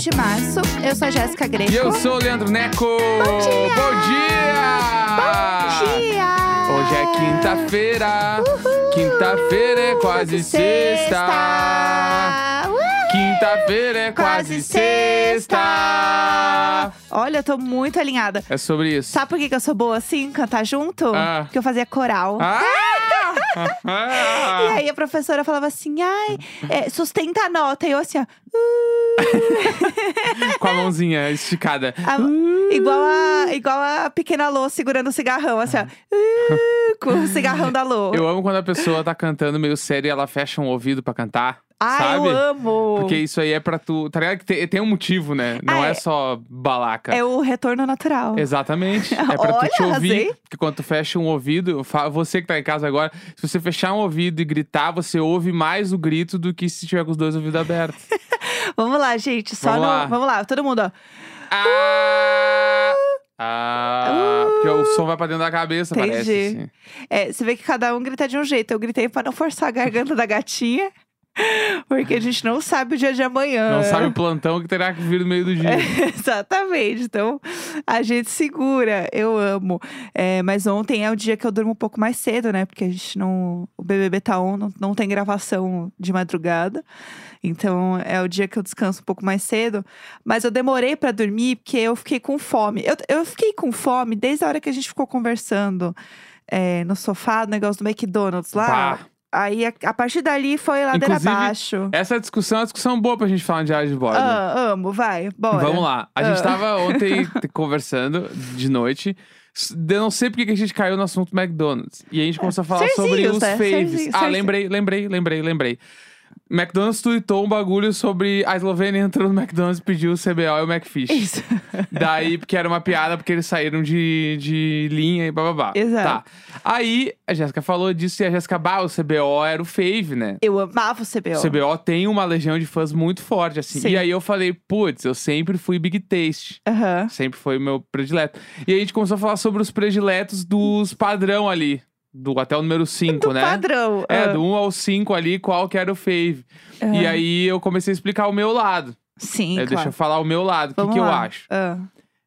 20 de março. Eu sou a Jéssica Greco. E eu sou o Leandro Neco. Bom dia! Bom dia! Bom dia! Hoje é quinta-feira. Quinta-feira é quase sexta. Uhul! Quinta-feira é quase sexta. Olha, eu tô muito alinhada. É sobre isso. Sabe por que que eu sou boa assim, cantar junto? Ah. Porque eu fazia coral. Ah! E aí a professora falava assim, ai, é, sustenta a nota. E eu assim, ó. "Uh". Com a mãozinha esticada. A- igual, a, igual a pequena Lô segurando o cigarrão, assim, ó. "Uh", com o cigarrão da Lô. Eu amo quando a pessoa tá cantando meio sério e ela fecha um ouvido pra cantar. Ai, sabe? eu amo. Porque isso aí é pra tu. Tá ligado? Que tem, tem um motivo, né? Não Ah, é é- só balaca. É o retorno natural. Exatamente. É pra tu Olha, te ouvir. arrasei. Porque quando tu fecha um ouvido, você que tá em casa agora, se você fechar um ouvido e gritar, você ouve mais o grito do que se tiver com os dois ouvidos abertos. Vamos lá, gente. Só Vamos no. lá. Vamos lá, todo mundo, ó. ah! Ah! Porque o som vai pra dentro da cabeça, Entendi. parece. Assim. É, você vê que cada um grita de um jeito. Eu gritei pra não forçar a garganta da gatinha. Porque a gente não sabe o dia de amanhã. Não sabe o plantão que terá que vir no meio do dia. Exatamente. Então, a gente segura. Eu amo. É, mas ontem é o dia que eu durmo um pouco mais cedo, né? Porque a gente não. O BBB tá on, não, não tem gravação de madrugada. Então, é o dia que eu descanso um pouco mais cedo. Mas eu demorei pra dormir porque eu fiquei com fome. Eu, eu fiquei com fome desde a hora que a gente ficou conversando é, no sofá, no negócio do McDonald's lá. Pá. Aí, a, a partir dali, foi ladeira Inclusive, abaixo. Essa discussão é uma discussão boa pra gente falar de diário de bordo. Ah, amo, vai, bora. Vamos lá. A gente Ah. tava ontem conversando de noite. Eu não sei porque que a gente caiu no assunto McDonald's. E a gente começou a falar sobre os né? faves. Serzinhos, Ah, serzinhos. lembrei, lembrei, lembrei, lembrei. McDonald's tweetou um bagulho sobre a Eslovênia entrou no McDonald's e pediu o CBO e o McFish. Isso. Daí, porque era uma piada, porque eles saíram de, de linha e bababá. Exato. Tá. Aí, a Jéssica falou disso e a Jéssica, bah, o CBO era o fave, né? Eu amava o CBO. O CBO tem uma legião de fãs muito forte, assim. Sim. E aí eu falei, putz, eu sempre fui Big Taste. Aham. Sempre foi o meu predileto. E aí a gente começou a falar sobre os prediletos dos padrão ali. Do até o número 5, Do né? padrão. É, ah. do 1 ao 5 ali, qual que era o fave. E Ah. aí eu comecei a explicar o meu lado. Sim, É, claro. Deixa eu falar o meu lado. O que, Vamos que eu lá. acho? Ah,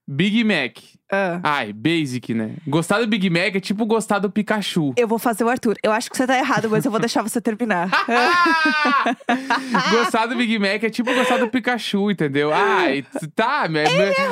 Big Mac. ah. Ai, basic, né? Gostar do Big Mac é tipo gostar do Pikachu. Eu vou fazer o Arthur. Eu acho que você tá errado, mas eu vou deixar você terminar. Gostar do Big Mac é tipo gostar do Pikachu, entendeu? Ai, tá, meu- ele é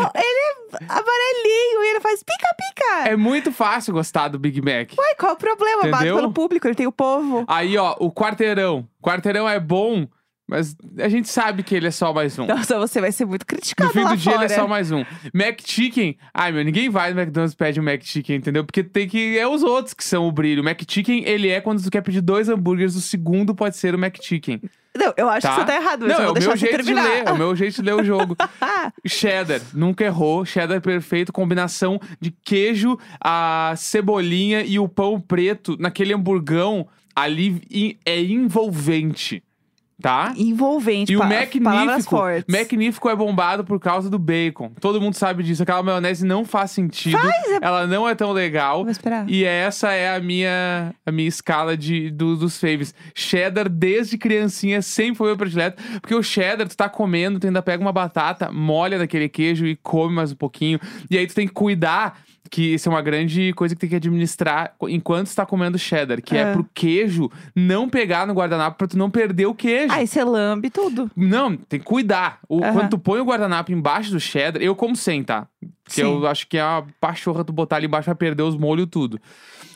amarelinho e ele faz pica-pica. é muito fácil gostar do Big Mac. Uai, qual o problema? Entendeu? pelo público, ele tem o povo. Aí, ó, o quarteirão. Quarteirão é bom, mas a gente sabe que ele é só mais um. Nossa, você vai ser muito criticado No fim do dia, fora. ele é só mais um. Mac Chicken. Ai, meu, ninguém vai no McDonald's e pede um Mac Chicken, entendeu? Porque tem que. É os outros que são o brilho. O Mac Chicken, ele é quando tu quer pedir dois hambúrgueres, o segundo pode ser o Mac Chicken. Não, eu acho Tá? que você tá errado, mas Não, eu é vou o deixar meu jeito de terminar. ler. É o meu jeito de ler o jogo. Cheddar, nunca errou. Cheddar perfeito, combinação de queijo, a cebolinha e o pão preto naquele hamburgão ali é envolvente. Tá? Envolvente, E o pa- palavras Magnífico, fortes. Magnífico é bombado por causa do bacon. Todo mundo sabe disso. Aquela maionese não faz sentido. Ela não é tão legal. Vou esperar. E essa é a minha, a minha escala de, do- dos faves. Cheddar, desde criancinha, sempre foi meu predileto. Porque o cheddar, tu tá comendo, tu ainda pega uma batata, molha naquele queijo e come mais um pouquinho. E aí tu tem que cuidar, que isso é uma grande coisa que tem que administrar enquanto tu tá comendo cheddar. Que é, É. pro queijo não pegar no guardanapo pra tu não perder o queijo. Aí você lambe tudo. Não, tem que cuidar. O, Aham. Quando tu põe o guardanapo embaixo do cheddar, eu como sem, tá? Porque Sim. eu acho que é uma pachorra tu botar ali embaixo pra perder os molhos tudo.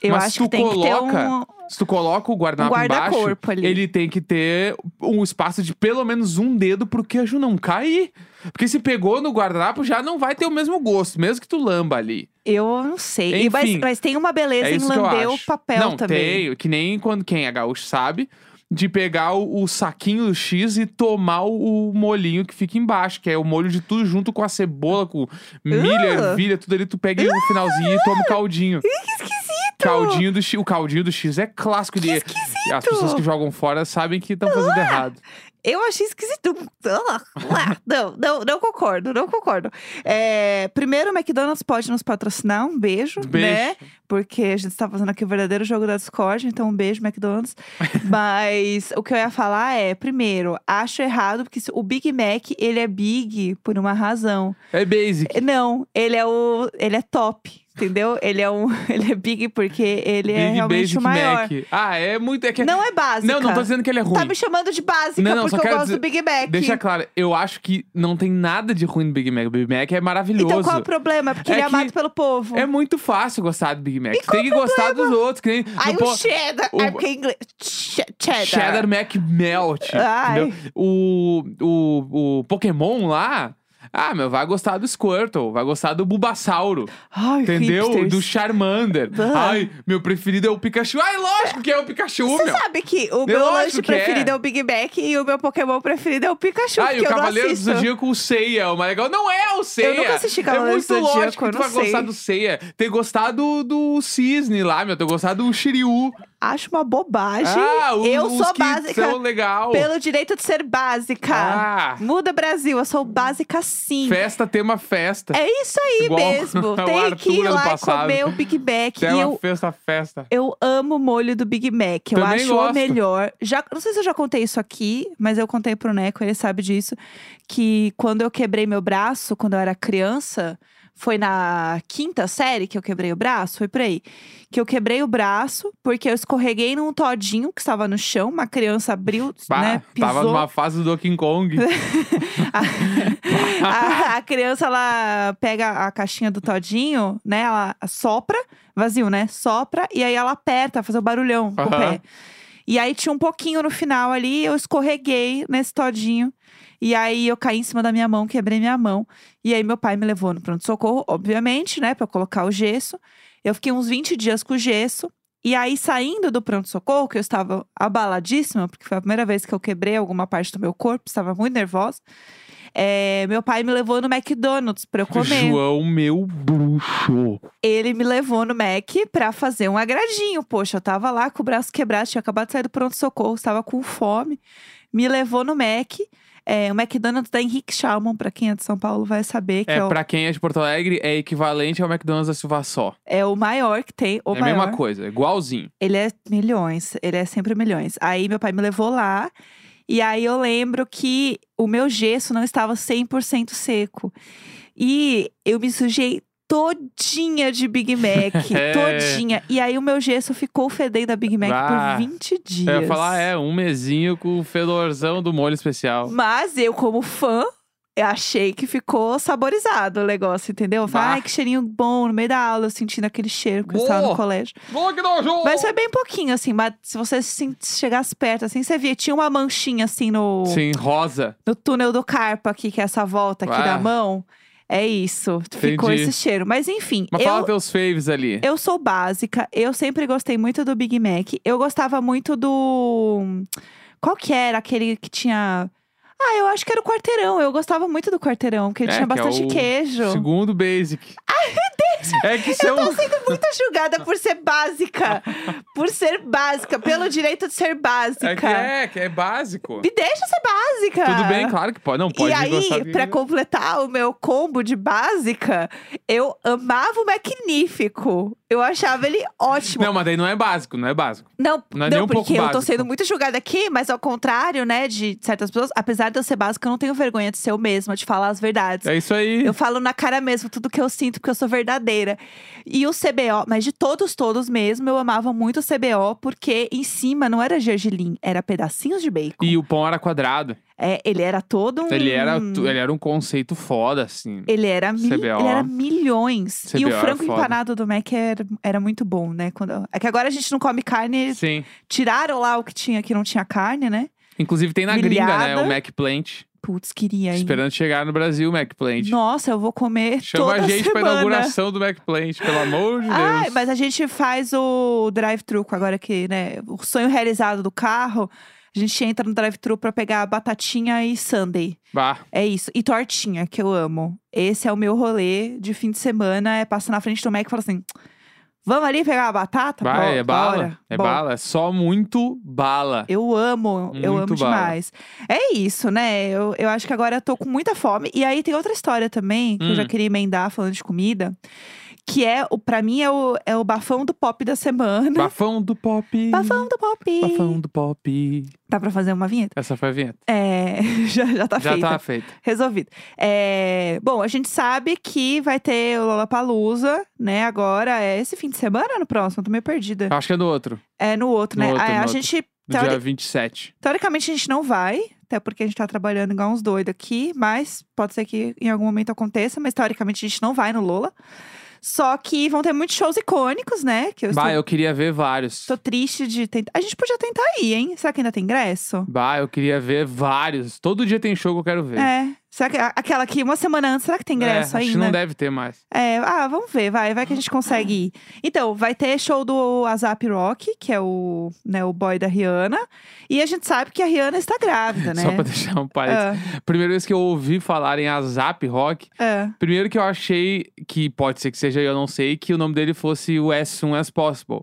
Eu Mas acho se tu que tem que ter coloca- um... Se tu coloca o guardanapo Um embaixo, guarda-corpo ali. ele tem que ter um espaço de pelo menos um dedo pro queijo não cair. Porque se pegou no guardanapo, já não vai ter o mesmo gosto, mesmo que tu lamba ali. Eu não sei. E mas, Enfim. mas tem uma beleza É em lamber o papel não, também. tem. Que nem quando quem é gaúcho sabe. De pegar o, o saquinho do X e tomar o, o molhinho que fica embaixo, que é o molho de tudo junto com a cebola, com milho, Uh! ervilha, tudo ali. Tu pega no finalzinho e toma o caldinho. Ih, que esquisito! Caldinho do X. O caldinho do X é clássico. Que de... esquisito. As pessoas que jogam fora sabem que estão fazendo errado. Eu achei esquisito. Ah, ah, Não, não, não concordo, não concordo. É, primeiro, o McDonald's pode nos patrocinar, um beijo, Beijo. né? Porque a gente está fazendo aqui o verdadeiro jogo da Discord, então um beijo, McDonald's. Mas o que eu ia falar é, primeiro, acho errado, porque o Big Mac, ele é big por uma razão. É basic. Não, ele é o. ele é top. Entendeu? Ele é um. Ele é big porque ele é Big realmente o maior. Mac. Ah, é muito. É que... Não é básica. não, não tô dizendo que ele é ruim. Tá me chamando de básica Não, não, porque só eu quero gosto dizer- do Big Mac. Deixa claro, eu acho que não tem nada de ruim no Big Mac. O Big Mac é maravilhoso. Então qual é o problema? Porque É ele é que amado pelo povo. É muito fácil gostar do Big Mac. Tem que gostar dos outros. Que nem, Ai, não o po- cheddar. o- É porque em inglês. Che- Cheddar. Cheddar Mac Melt. Ai. entendeu? O, o, o Pokémon lá. Ah, meu, vai gostar do Squirtle, vai gostar do Bulbasauro, Ai, entendeu? hipsters. Do Charmander. Ah. Ai, meu preferido é o Pikachu. Ai, lógico que é o Pikachu, Você meu. sabe que o Eu meu lanche é. preferido é. o Big Mac e o meu Pokémon preferido é o Pikachu. Ah, e o eu Cavaleiro do. Zodíaco, o Seiya, o mais legal. Não é o Seiya. nunca assisti É Cavaleiros muito do Zodíaco, lógico que eu tu não vai sei. gostar do Seiya. Ter gostado do Cisne lá, meu. Ter gostado do Shiryu. Acho uma bobagem. Ah, os, eu sou básica são legal. pelo direito de ser básica. Ah, Muda Brasil, eu sou básica sim. festa, tema festa. É isso aí Igual mesmo. Tem que ir lá e comer o Big Mac. Tema, eu festa, festa. Eu amo o molho do Big Mac. Eu Também acho gosto. o melhor. Já, não sei se eu já contei isso aqui, mas eu contei pro Neco, ele sabe disso. Que quando eu quebrei meu braço, quando eu era criança, foi na quinta série que eu quebrei o braço, foi por aí. Que eu quebrei o braço porque eu escorreguei num todinho que estava no chão. Uma criança abriu, Bah, né? Pisou. tava numa fase do Donkey Kong. a, a criança, ela pega a caixinha do todinho, né? Ela sopra, vazio, né? Sopra e aí ela aperta, fazer o barulhão com o pé. E aí tinha um pouquinho no final ali, eu escorreguei nesse todinho. E aí eu caí em cima da minha mão, quebrei minha mão. E aí meu pai me levou no pronto-socorro, obviamente, né? Pra colocar o gesso. Eu fiquei uns 20 dias com o gesso. E aí, saindo do pronto-socorro, que eu estava abaladíssima, porque foi a primeira vez que eu quebrei alguma parte do meu corpo, estava muito nervosa. é, meu pai me levou no McDonald's pra eu comer. João, meu bruxo. Ele me levou no Mac pra fazer um agradinho. Poxa, eu tava lá com o braço quebrado, tinha acabado de sair do pronto-socorro, estava com fome. Me levou no Mac. É, o McDonald's da Henrique Schalman, pra quem é de São Paulo vai saber que é, É, o, pra quem é de Porto Alegre, é equivalente ao McDonald's da Silva Só. é o maior que tem. O é a maior. mesma coisa, igualzinho. Ele é milhões, ele é sempre milhões. Aí meu pai me levou lá. E aí eu lembro que o meu gesso não estava 100% seco. E eu me sujei todinha de Big Mac, É. todinha. E aí o meu gesso ficou fedendo a Big Mac Ah. por 20 dias. Eu ia falar, é, um mesinho com o fedorzão do molho especial. Mas eu, como fã, eu achei que ficou saborizado o negócio, entendeu? Eu falei, Bah. ai, que cheirinho bom no meio da aula, eu sentindo aquele cheiro que eu estava no colégio. Boa que nojo! Mas foi bem pouquinho, assim. Mas se você se chegasse perto, assim, você via, tinha uma manchinha, assim, no, Sim, rosa. no túnel do carpo aqui, que é essa volta aqui Ah. da mão. É isso. Ficou Entendi. esse cheiro. Mas enfim, Mas fala eu, teus faves ali. eu sou básica. Eu sempre gostei muito do Big Mac. Eu gostava muito do... Qual que era aquele que tinha... Ah, eu acho que era o quarteirão. Eu gostava muito do quarteirão, porque É, tinha é bastante o queijo. Segundo basic. É que são... Eu tô sendo muito julgada por ser básica. por ser básica. Pelo direito de ser básica. É que é, que é básico. Me deixa ser básica. Tudo bem, claro que pode. Não, pode e aí, de- pra completar o meu combo de básica, eu amava o Magnífico. Eu achava ele ótimo. Não, mas daí não é básico, não é básico. Não, Não é um pouco porque eu tô básico. sendo muito julgada aqui, mas ao contrário, né, de certas pessoas, apesar de eu ser básica, eu não tenho vergonha de ser eu mesma, de falar as verdades. É isso aí. Eu falo na cara mesmo tudo que eu sinto, porque eu sou verdadeira. E o CBO, mas de todos, todos mesmo, eu amava muito o CBO, porque em cima não era gergelim, era pedacinhos de bacon. E o pão era quadrado. É, ele era todo um. Ele, era, ele era um conceito foda, assim. Ele era, CBO. ele era milhões. e CBO o era frango empanado do Mac era, era muito bom, né? Quando, é que agora a gente não come carne, Sim. tiraram lá o que tinha que não tinha carne, né? Inclusive tem na gringa, né? O Mac Plant. Putz, queria, hein? Esperando chegar no Brasil, o Mac Plant. Nossa, eu vou comer Chama toda a gente pra semana. inauguração do Mac Plant, pelo amor de Ai, Deus. mas a gente faz o drive-thru agora que, né? O sonho realizado do carro. A gente entra no drive-thru pra pegar batatinha e sundae. Bah, É isso. E tortinha, que eu amo. Esse é o meu rolê de fim de semana. É passar na frente do Mac e falar assim: Vamos ali pegar a batata? Vai, é bala. bora. É Bom, bala. É só muito bala. Eu amo, eu Muito amo bala. demais. É isso, né? Eu, eu acho que agora eu tô com muita fome. E aí tem outra história também, que eu já Hum. queria emendar falando de comida. Que é, o, pra mim, é o, é o bafão do pop da semana. Bafão do pop. Bafão do pop. Bafão do pop. Dá pra fazer uma vinheta? Essa foi a vinheta. É, já, já tá Já feita. tá feita. Resolvido. É, bom, a gente sabe que vai ter o Lollapalooza, né? Agora, é esse fim de semana ou no próximo? Eu tô meio perdida. Acho que é no outro. É no outro, No né? outro, É, no a outro. gente, teori- dia 27. teoricamente, a gente não vai, até porque a gente tá trabalhando igual uns doidos aqui, mas pode ser que em algum momento aconteça, mas teoricamente a gente não vai no Lola. Só que vão ter muitos shows icônicos, né? Que eu Bah, estou, eu queria ver vários. tô triste de tentar. A gente podia tentar ir, hein? Será que ainda tem ingresso? Bah, eu queria ver vários. Todo dia tem show que eu quero ver. É. Será que aquela que uma semana antes, será que tem ingresso É, acho que ainda? não deve ter mais. É, ah, vamos ver, vai, vai que a gente consegue ir. Então, vai ter show do Azap Rock, que é o, né, o boy da Rihanna. E a gente sabe que a Rihanna está grávida, né? Só pra deixar um parênteses. Ah, Primeira vez que eu ouvi falar em Azap Rock, ah. primeiro que eu achei que pode ser que seja eu não sei, que o nome dele fosse o As Soon As Possible.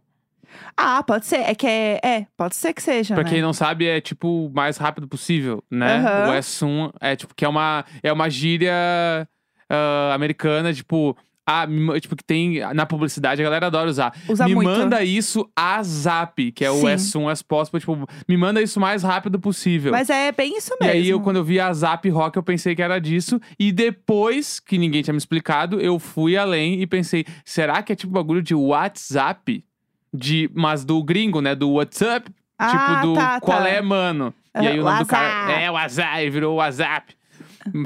Ah, pode ser. É que é. É, pode ser que seja. Pra né? quem não sabe, é tipo o mais rápido possível, né? Aham. O As Soon é tipo que é uma, é uma gíria ah, americana, tipo. Ah, tipo, que tem na publicidade, a galera adora usar. Usa me muito. manda isso a zap, que é o Sim. as soon as possible. Tipo, me manda isso o mais rápido possível. Mas é bem isso E mesmo. aí, eu, quando eu vi a Zap Rock, eu pensei que era disso. E depois, que ninguém tinha me explicado, eu fui além e pensei: será que é tipo bagulho de WhatsApp? De, mas do gringo, né? Do WhatsApp. Ah, tipo, do tá, qual tá. é, mano? E aí o nome do cara WhatsApp. é WhatsApp, virou WhatsApp.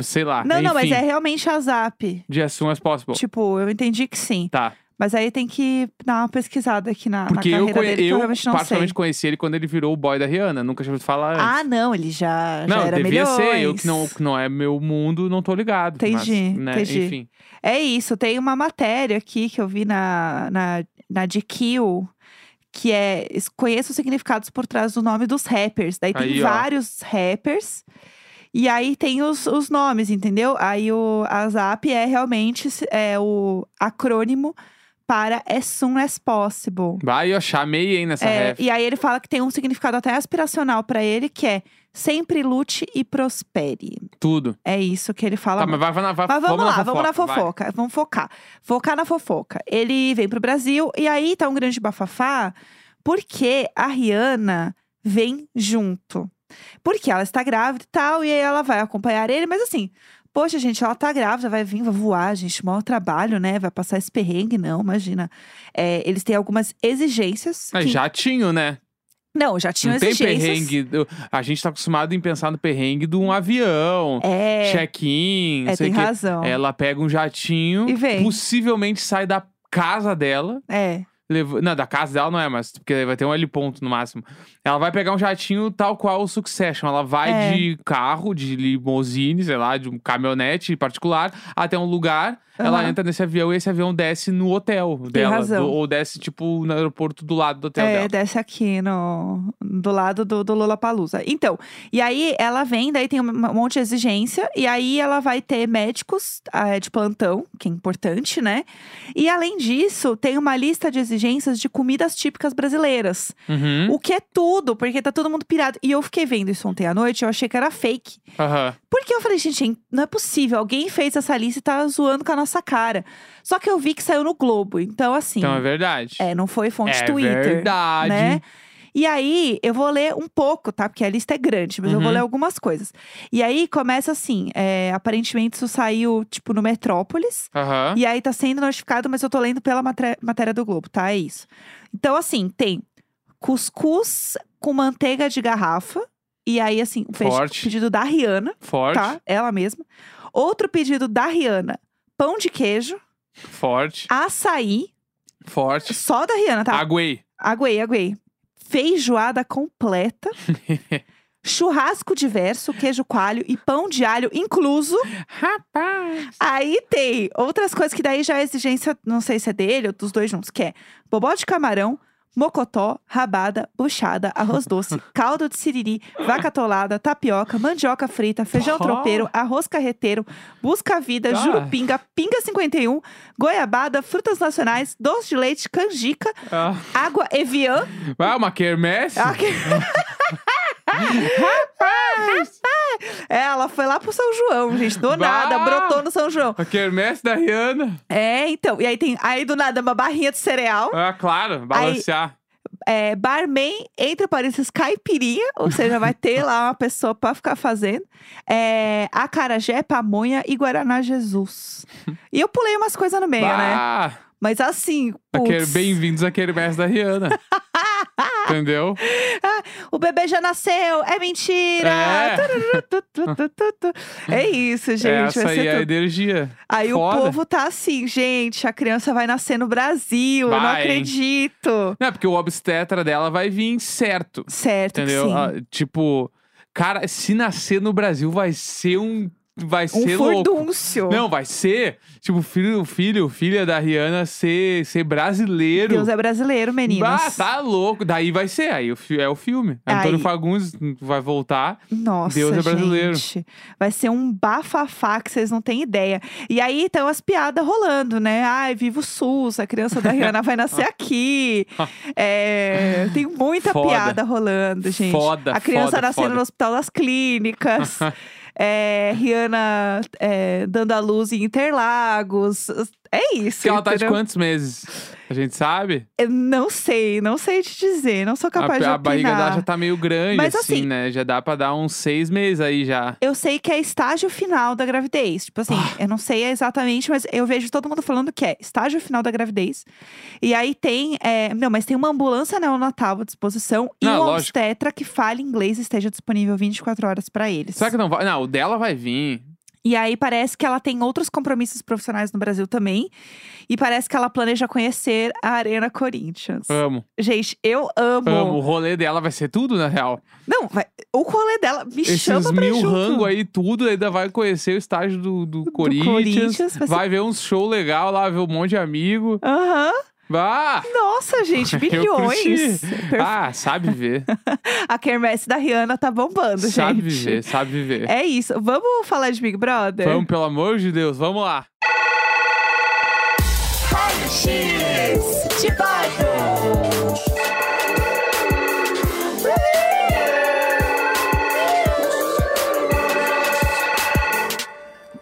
Sei lá. Não, não, mas enfim, é realmente a Zap. De as soon as possible. Tipo, eu entendi que sim. Tá. Mas aí tem que dar uma pesquisada aqui na, Porque na eu, carreira conhe- dele, que eu eu não sei. particularmente conheci ele quando ele virou o boy da Rihanna. Nunca tinha ouvido falar antes. Ah, não, ele já, já não, era devia milhões. ser. Eu que não, que não é meu mundo, não tô ligado. Entendi, mas, né, entendi. Enfim. É isso, tem uma matéria aqui que eu vi na, na, na GQ, que é conheça os significados por trás do nome dos rappers. Daí tem Aí, ó. vários rappers. E aí tem os, os nomes, entendeu? Aí o a ZAP é realmente é o acrônimo para as soon as possible. Vai, eu chamei, hein, nessa É, ref. e aí ele fala que tem um significado até aspiracional para ele, que é sempre lute e prospere. Tudo. É isso que ele fala. Tá, mas vai, vai, na- vai, Mas vamos, lá, vamos na vai. fofoca. Vamos focar. Focar na fofoca. Ele vem pro Brasil e aí tá um grande bafafá porque a Rihanna vem junto. Porque ela está grávida e tal, e aí ela vai acompanhar ele, mas assim. Poxa, gente, ela tá grávida, vai vir, vai voar, gente, maior trabalho, né? Vai passar esse perrengue, não, imagina. É, eles têm algumas exigências. Mas que- jatinho, né? Não, já tinham Não tem perrengue. do- A gente tá acostumado em pensar no perrengue de um avião, É, check-in, é sei tem o quê. razão. Ela pega um jatinho, E vem. possivelmente sai da casa dela. É, leva- Não, da casa dela não é, mas porque vai ter um heliponto no máximo. Ela vai pegar um jatinho tal qual o Succession. Ela vai É. de carro, de limousine, sei lá, de um caminhonete particular, até um lugar. Ela Aham. entra nesse avião e esse avião desce no hotel dela. razão. do- ou desce, tipo, no aeroporto do lado do hotel é, dela. desce aqui no, do lado do, do Lollapalooza. Então, e aí ela vem, daí tem um monte de exigência, e aí ela vai ter médicos ah, de plantão, que é importante, né? E além disso, tem uma lista de exigências de comidas típicas brasileiras. Uhum. O que é tudo, porque tá todo mundo pirado. E eu fiquei vendo isso ontem à noite, eu achei que era fake. Aham. Porque eu falei, gente, não é possível. Alguém fez essa lista e tá zoando com a nossa cara. Só que eu vi que saiu no Globo. Então, assim. Então é verdade. É, não foi fonte é Twitter. verdade. Né? E aí, eu vou ler um pouco, tá? Porque a lista é grande, mas eu vou Uhum. ler algumas coisas. E aí, começa assim: é, aparentemente, isso saiu, tipo, no Metrópolis. Aham. E aí, tá sendo notificado, mas eu tô lendo pela matéria do Globo, tá? É isso. Então, assim, tem cuscuz com manteiga de garrafa. E aí, assim, Forte. pedido da Rihanna, Forte. tá? Ela mesma. Outro pedido da Rihanna: pão de queijo, Forte. açaí, Forte. só da Rihanna, tá? Aguei. Aguei, aguei. Feijoada completa. churrasco diverso, queijo coalho e pão de alho incluso. Rapaz. Aí tem outras coisas que daí já é exigência, não sei se é dele ou dos dois juntos, que é bobó de camarão, mocotó, rabada, buchada, arroz doce, caldo de siriri, vaca atolada, tapioca, mandioca frita, feijão tropeiro, arroz carreteiro, busca-vida, Ah. jurupinga, pinga 51, goiabada, frutas nacionais, doce de leite, canjica, Ah, água Evian. ah, uma quermesse? Ah, que- É, ela foi lá pro São João, gente. Do Bah! nada, brotou no São João. A quermesse da Rihanna. É, então. E aí tem, aí do nada, uma barrinha de cereal. Ah, claro, balancear. É, barman, entre parênteses, caipirinha. Ou seja, vai ter lá uma pessoa pra ficar fazendo. É, acarajé, pamonha e Guaraná Jesus. E eu pulei umas coisas no meio, né? Bah, Mas assim, Bem-vindos à quermesse da Rihanna. Entendeu? O bebê já nasceu, é mentira! É. É isso, gente. Essa vai aí é a energia. Aí Foda. o povo tá assim, gente, a criança vai nascer no Brasil, eu não Vai, hein? acredito. Não, é porque o obstetra dela vai vir certo. Certo, Entendeu? Ah, tipo, cara, se nascer no Brasil vai ser um. Vai um ser louco. furdúncio. Não, vai ser, tipo, o filho, o filho, filha da Rihanna ser, ser brasileiro. Deus é brasileiro, meninos. Bah, tá louco. Daí vai ser, aí o é o filme. Aí. Antônio Fagundes vai voltar. Nossa, Deus é brasileiro. gente. Vai ser um bafafá que vocês não têm ideia. E aí, então, as piadas rolando, né? Ai, viva o SUS, a criança da Rihanna vai nascer aqui. É, tem muita Foda. piada rolando, gente. Foda, a criança foda, nascendo foda. no Hospital das Clínicas. é, Rihanna é, dando a luz em Interlagos. É isso. Que ela tá de entendeu? quantos meses? A gente sabe? Eu não sei, não sei te dizer. Não sou capaz a, de a opinar. barriga dela já tá meio grande, Mas, assim, assim- né? Já dá pra dar uns seis meses aí já. Eu sei que é estágio final da gravidez. Tipo assim, Ah. eu não sei exatamente, mas eu vejo todo mundo falando que é estágio final da gravidez. E aí tem. é, não, mas tem uma ambulância neonatal à disposição e Não, um lógico. obstetra que fale inglês e esteja disponível 24 horas pra eles. Será que não vai? Não, o dela vai vir. E aí parece que ela tem outros compromissos profissionais no Brasil também. E parece que ela planeja conhecer a Arena Corinthians. Amo. Gente, eu amo. Amo. O rolê dela vai ser tudo, na real. Não, vai, o rolê dela me Esses chama pra mil junto. rango aí, tudo, ainda vai conhecer o estágio do, do, Corinthians. Corinthians, vai ser- vai ver uns show legal lá, ver um monte de amigo. Aham. Vá! Nossa, gente, bilhões. Perfe- Ah, sabe ver. A quermesse da Rihanna tá bombando, sabe gente. viver, sabe viver. É isso. Vamos falar de Big Brother? Vamos, pelo amor de Deus, vamos lá. De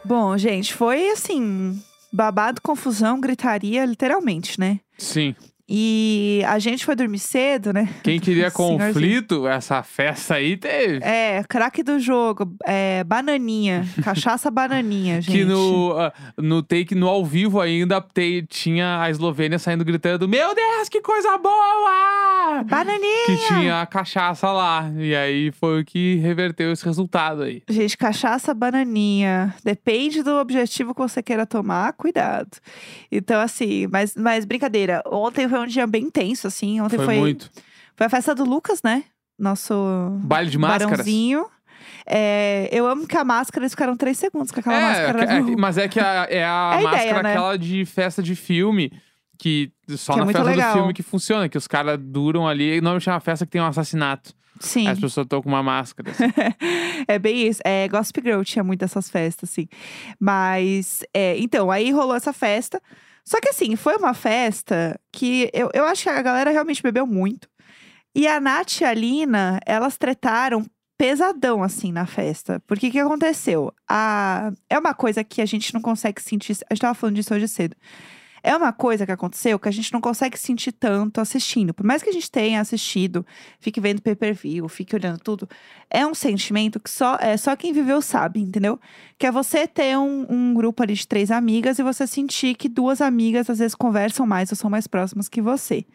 Bom, gente, foi assim, babado, confusão, gritaria, literalmente, né? Sim. E a gente foi dormir cedo, né? Quem queria Senhorzinho. conflito, essa festa aí teve. É, craque do jogo, é, bananinha, cachaça bananinha, gente. Que no, ah, no take, no ao vivo ainda, te- tinha a Eslovênia saindo gritando: Meu Deus, que coisa boa! Bananinha! Que tinha a cachaça lá. E aí foi o que reverteu esse resultado aí. Gente, cachaça, bananinha. Depende do objetivo que você queira tomar, cuidado. Então, assim, mas, mas brincadeira. Ontem foi um dia bem tenso, assim. Ontem Foi, foi, muito. foi a festa do Lucas, né? Nosso Baile de máscaras. barãozinho. É, eu amo que a máscara, eles ficaram três segundos com aquela É, máscara. é, mas é que a, é a É a máscara ideia, né? aquela de festa de filme. Que só Que é na muito festa legal. do filme que funciona, que os caras duram ali. Normalmente é uma festa que tem um assassinato. Sim. Aí As pessoas estão com uma máscara. assim. é bem isso. É, Gossip Girl tinha muito dessas festas, assim. Mas, é, então, aí rolou essa festa. Só que, assim, foi uma festa que eu, eu acho que a galera realmente bebeu muito. E a Nath e a Lina, elas tretaram pesadão, assim, na festa. Porque o que aconteceu? A... É uma coisa que a gente não consegue sentir. A gente tava falando disso hoje cedo. É uma coisa que aconteceu que a gente não consegue sentir tanto assistindo. Por mais que a gente tenha assistido, fique vendo pay-per-view, fique olhando tudo, é um sentimento que só, é, só quem viveu sabe, entendeu? Que é você ter um, um grupo ali de três amigas e você sentir que duas amigas às vezes conversam mais ou são mais próximas que você.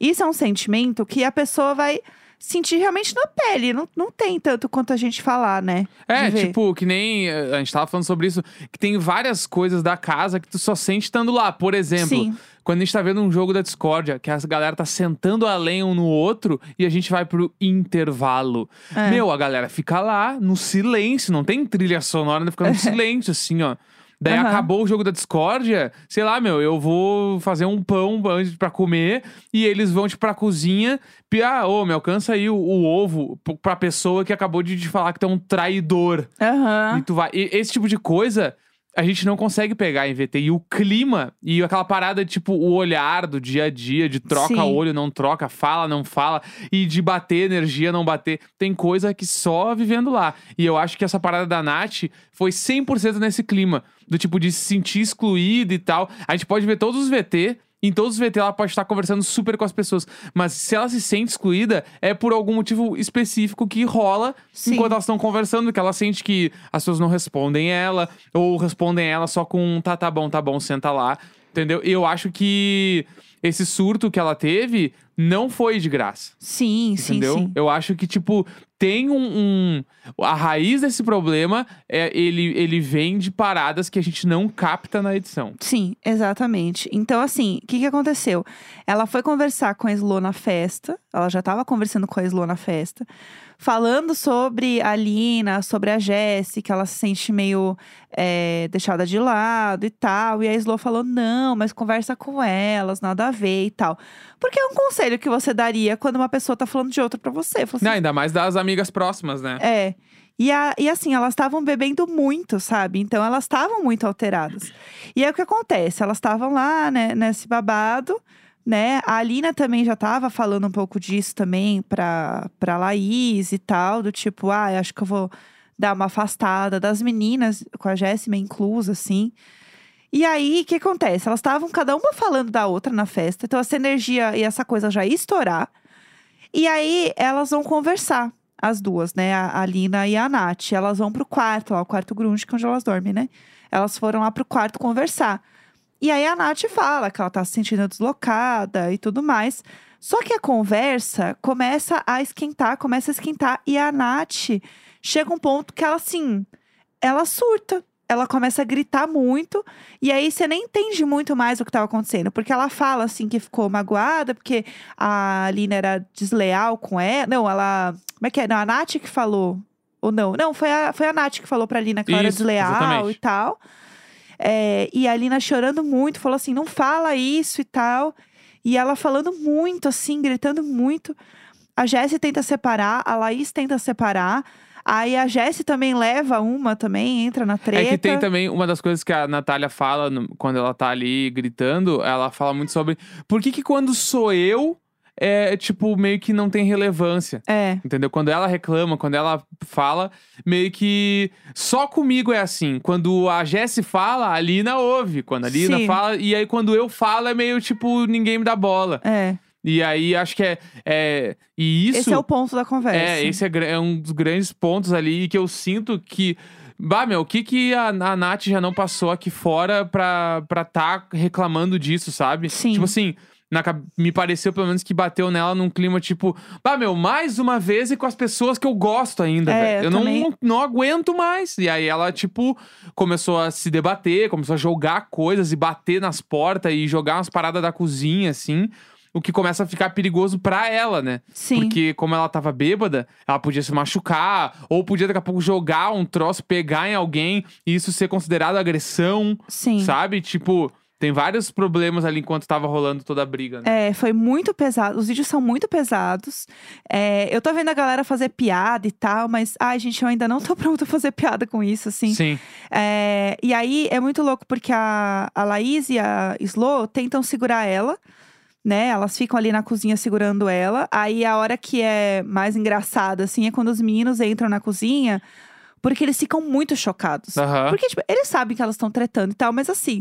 Isso é um sentimento que a pessoa vai sentir realmente na pele. Não, não tem tanto quanto a gente falar, né? É, tipo, que nem eh, a gente tava falando sobre isso, que tem várias coisas da casa que tu só sente estando lá. Por exemplo, Sim. quando a gente tá vendo um jogo da discórdia, que a galera tá sentando além um no outro e a gente vai pro intervalo. É. Meu, a galera fica lá no silêncio, não tem trilha sonora, fica no silêncio, assim, ó. Daí Aham. acabou o jogo da discórdia, sei lá, meu, eu vou fazer um pão antes pra comer e eles vão, tipo, pra cozinha. E, ah, ô, me alcança aí o, o ovo p- pra pessoa que acabou de te falar que tu é um traidor. Aham. E tu vai. e esse tipo de coisa a gente não consegue pegar em VT. E o clima e aquela parada, tipo, o olhar do dia a dia, de troca Sim. olho, não troca, fala, não fala, e de bater energia, não bater. Tem coisa que só vivendo lá. E eu acho que essa parada da Nath foi 100% nesse clima. Do tipo de se sentir excluída e tal. A gente pode ver todos os VT. Em todos os VT ela pode estar conversando super com as pessoas. Mas se ela se sente excluída, é por algum motivo específico que rola Sim. enquanto elas estão conversando, que ela sente que as pessoas não respondem ela, ou respondem ela só com tá, tá bom, tá bom, senta lá. Entendeu? Eu acho que esse surto que ela teve não foi de graça. Sim, sim, Entendeu? sim. Eu acho que, tipo, tem um. um- a raiz desse problema é ele, ele vem de paradas que a gente não capta na edição. Sim, exatamente. Então, assim, o que, que aconteceu? Ela foi conversar com a Slo na festa. Ela já estava conversando com a Slo na festa. Falando sobre a Lina, sobre a que ela se sente meio é, deixada de lado e tal. E a Slo falou: não, mas conversa com elas, nada a ver e tal. Porque é um conselho que você daria quando uma pessoa tá falando de outra pra você. Assim, Não, ainda mais das amigas próximas, né? é. E, a- e assim, elas estavam bebendo muito, sabe? Então elas estavam muito alteradas. E aí o que acontece? Elas estavam lá, né, nesse babado, né? A Alina também já tava falando um pouco disso também pra, pra Laís e tal, do tipo, ah, acho que eu vou dar uma afastada das meninas, com a Jéssima inclusa, assim. E aí, o que acontece? Elas estavam cada uma falando da outra na festa, então essa energia e essa coisa já ia estourar. E aí, elas vão conversar, as duas, né? A, a Lina e a Nath. Elas vão pro quarto, lá, o quarto grunge, que é onde elas dormem, né? Elas foram lá pro quarto conversar. E aí, a Nath fala que ela tá se sentindo deslocada e tudo mais. Só que a conversa começa a esquentar, começa a esquentar. E a Nath chega um ponto que ela, assim, ela surta. Ela começa a gritar muito. E aí você nem entende muito mais o que estava acontecendo. Porque ela fala, assim, que ficou magoada, porque a Lina era desleal com ela. Não, ela. Como é que é? Não, a Nath que falou. Ou não? Não, foi a, foi a Nath que falou pra Lina que ela era desleal exatamente. e tal. É, e a Lina chorando muito, falou assim: não fala isso e tal. E ela falando muito, assim, gritando muito. A Jessie tenta separar, a Laís tenta separar. Aí a Jessie também leva uma também, entra na treta. É que tem também uma das coisas que a Natália fala no- quando ela tá ali gritando, ela fala muito sobre por que que quando sou eu, é tipo, meio que não tem relevância. É, Entendeu? Quando ela reclama, quando ela fala, meio que só comigo é assim. Quando a Jessie fala, a Lina ouve. Quando a Lina Sim. fala, e aí quando eu falo, é meio tipo, ninguém me dá bola. é. E aí acho que é. é e isso. Esse é o ponto da conversa. É, esse é, é um dos grandes pontos ali que eu sinto que. Bah, meu, o que que a, a Nath já não passou aqui fora pra, pra tá reclamando disso, sabe? Sim. Tipo assim, na me pareceu pelo menos que bateu nela num clima tipo, bah, meu, mais uma vez e com as pessoas que eu gosto ainda, É, velho. eu Eu não, não aguento mais. E aí ela, tipo, começou a se debater, começou a jogar coisas e bater nas portas e jogar umas paradas da cozinha, assim. O que começa a ficar perigoso pra ela, né? Sim. Porque, como ela tava bêbada, ela podia se machucar, ou podia daqui a pouco jogar um troço, pegar em alguém e isso ser considerado agressão, Sim. sabe? Tipo, tem vários problemas ali enquanto tava rolando toda a briga, né? É, foi muito pesado. Os vídeos são muito pesados. É, eu tô vendo a galera fazer piada e tal, mas, ai, gente, eu ainda não tô pronta a fazer piada com isso, assim. Sim. É, e aí é muito louco porque a, a Laís e a Slo tentam segurar ela, né? Elas ficam ali na cozinha segurando ela. Aí a hora que é mais engraçada, assim, é quando os meninos entram na cozinha, porque eles ficam muito chocados. Aham. Porque, tipo, eles sabem que elas estão tretando e tal, mas assim,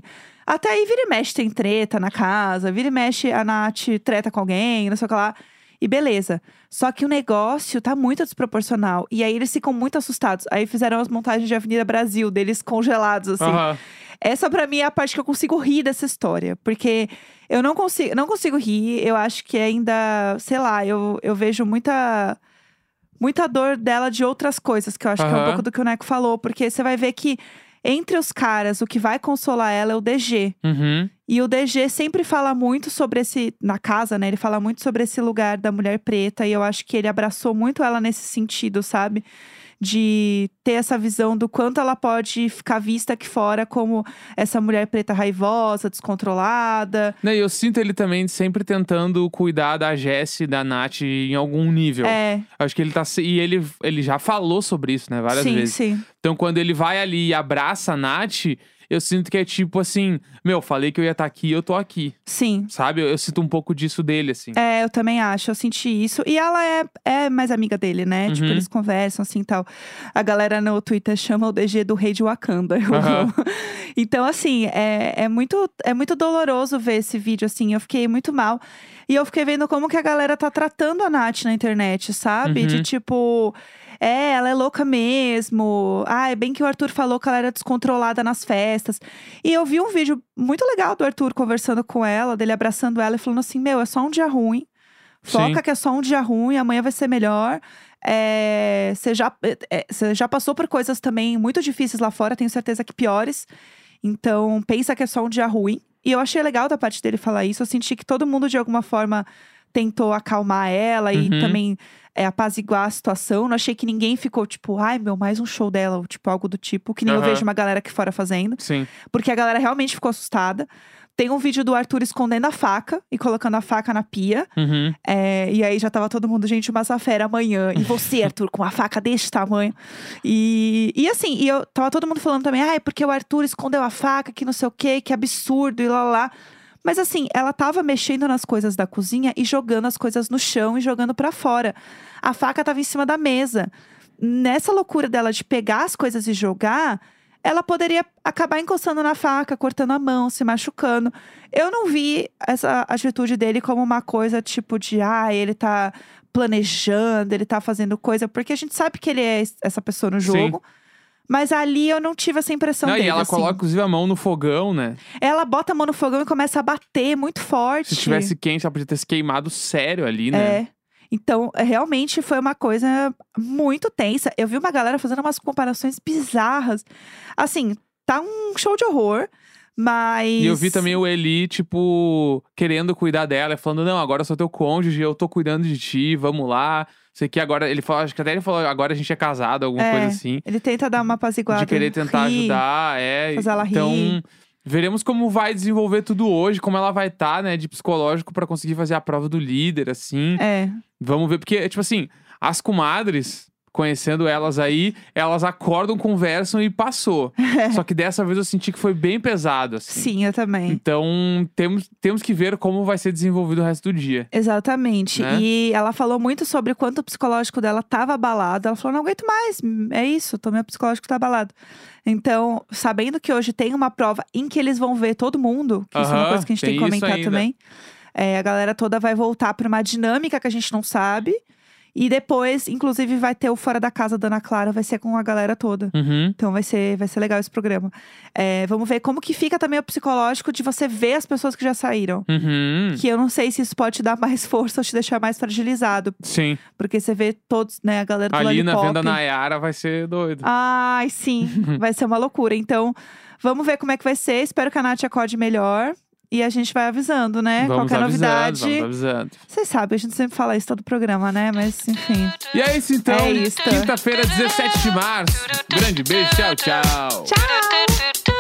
até aí vira e mexe tem treta na casa, vira e mexe a Nath treta com alguém, não sei o que lá. E beleza. Só que o negócio tá muito desproporcional. E aí eles ficam muito assustados. Aí fizeram as montagens de Avenida Brasil, deles congelados, assim. Aham. Essa pra mim é a parte que eu consigo rir dessa história. Porque eu não consigo, não consigo rir. Eu acho que ainda, sei lá, eu, eu vejo muita. Muita dor dela de outras coisas, que eu acho que é um pouco do que o Neco falou. Porque você vai ver que entre os caras, o que vai consolar ela é o DG. Uhum. E o DG sempre fala muito sobre esse. Na casa, né? Ele fala muito sobre esse lugar da mulher preta. E eu acho que ele abraçou muito ela nesse sentido, sabe? De ter essa visão do quanto ela pode ficar vista aqui fora como essa mulher preta raivosa, descontrolada. Né, e eu sinto ele também sempre tentando cuidar da Jessie, da Nath em algum nível. É, Acho que ele tá. E ele, ele já falou sobre isso, né? Várias sim, vezes. sim. Então, quando ele vai ali e abraça a Nath, eu sinto que é tipo assim: Meu, falei que eu ia estar aqui, eu tô aqui. Sim. Sabe? Eu, eu sinto um pouco disso dele, assim. É, eu também acho, eu senti isso. E ela é, é mais amiga dele, né? Tipo, Uhum. eles conversam assim e tal. A galera no Twitter chama o DG do rei de Wakanda. Eu amo. Então, assim, é, é, muito, é muito doloroso ver esse vídeo, assim. Eu fiquei muito mal. E eu fiquei vendo como que a galera tá tratando a Nath na internet, sabe? De Uhum. tipo. É, ela é louca mesmo. Ah, é bem que o Arthur falou que ela era descontrolada nas festas. E eu vi um vídeo muito legal do Arthur conversando com ela, dele abraçando ela e falando assim: Meu, é só um dia ruim. Foca Sim. que é só um dia ruim, amanhã vai ser melhor. É, Você já, é, você já passou por coisas também muito difíceis lá fora, tenho certeza que piores. Então, pensa que é só um dia ruim. E eu achei legal da parte dele falar isso. Eu senti que todo mundo, de alguma forma, tentou acalmar ela e Uhum. também é, apaziguar a situação. Não achei que ninguém ficou tipo, ai meu, mais um show dela, ou tipo, algo do tipo, que nem eu vejo uma galera aqui fora fazendo. Sim. Porque a galera realmente ficou assustada. Tem um vídeo do Arthur escondendo a faca e colocando a faca na pia. Uhum. É, e aí já tava todo mundo, gente, uma fera amanhã. E você, Arthur, com uma faca deste tamanho. E, e assim, e eu tava todo mundo falando também, ah, é porque o Arthur escondeu a faca, que não sei o quê, que absurdo, e lá lá. lá. Mas assim, ela tava mexendo nas coisas da cozinha e jogando as coisas no chão e jogando pra fora. A faca tava em cima da mesa. Nessa loucura dela de pegar as coisas e jogar, ela poderia acabar encostando na faca, cortando a mão, se machucando. Eu não vi essa atitude dele como uma coisa tipo de, ah, ele tá planejando, ele tá fazendo coisa, porque a gente sabe que ele é es- essa pessoa no Sim. Mas ali eu não tive essa impressão Não, dele. e ela assim. coloca, inclusive, a mão no fogão, né? Ela bota a mão no fogão e começa a bater muito forte. Se estivesse quente, ela podia ter se queimado sério ali, né? É. Então, é, realmente foi uma coisa muito tensa. Eu vi uma galera fazendo umas comparações bizarras. Assim, tá um show de horror, mas. E eu vi também o Eli, tipo, querendo cuidar dela, falando: Não, agora eu sou teu cônjuge, eu tô cuidando de ti, vamos lá. Sei que agora. Ele falou, acho que até ele falou: Agora a gente é casado, alguma É, coisa assim. Ele tenta dar uma apaziguada. De querer tentar rir. ajudar, é. fazer ela então, rir. veremos como vai desenvolver tudo hoje, como ela vai estar, né, de psicológico pra conseguir fazer a prova do líder, assim. É. Vamos ver, porque, tipo assim, as comadres, conhecendo elas aí, elas acordam, conversam e passou. Só que dessa vez eu senti que foi bem pesado, assim. Sim, eu também. Então, temos, temos que ver como vai ser desenvolvido o resto do dia. Exatamente. Né? E ela falou muito sobre o quanto o psicológico dela tava abalado. Ela falou: não aguento mais, é isso, tô, meu psicológico tá abalado. Então, sabendo que hoje tem uma prova em que eles vão ver todo mundo, que isso é uma coisa que a gente tem, tem que comentar também. é, a galera toda vai voltar pra uma dinâmica que a gente não sabe. E depois, inclusive, vai ter o Fora da Casa da Ana Clara, vai ser com a galera toda. Uhum. Então vai ser, vai ser legal esse programa. É, vamos ver como que fica também o psicológico de você ver as pessoas que já saíram. Uhum. Que eu não sei se isso pode te dar mais força ou te deixar mais fragilizado. Sim. Porque você vê todos, né, a galera do Ali na Lollipop. venda Nayara vai ser doido. Ai, sim. vai ser uma loucura. Então, vamos ver como é que vai ser. Espero que a Nath acorde melhor. E a gente vai avisando, né? vamos Qualquer avisando, novidade. vamos avisando. Vocês sabem, a gente sempre fala isso todo programa, né? Mas, enfim. E é isso então. É isso. Quinta-feira, 17 de março. Grande beijo, tchau, tchau. Tchau!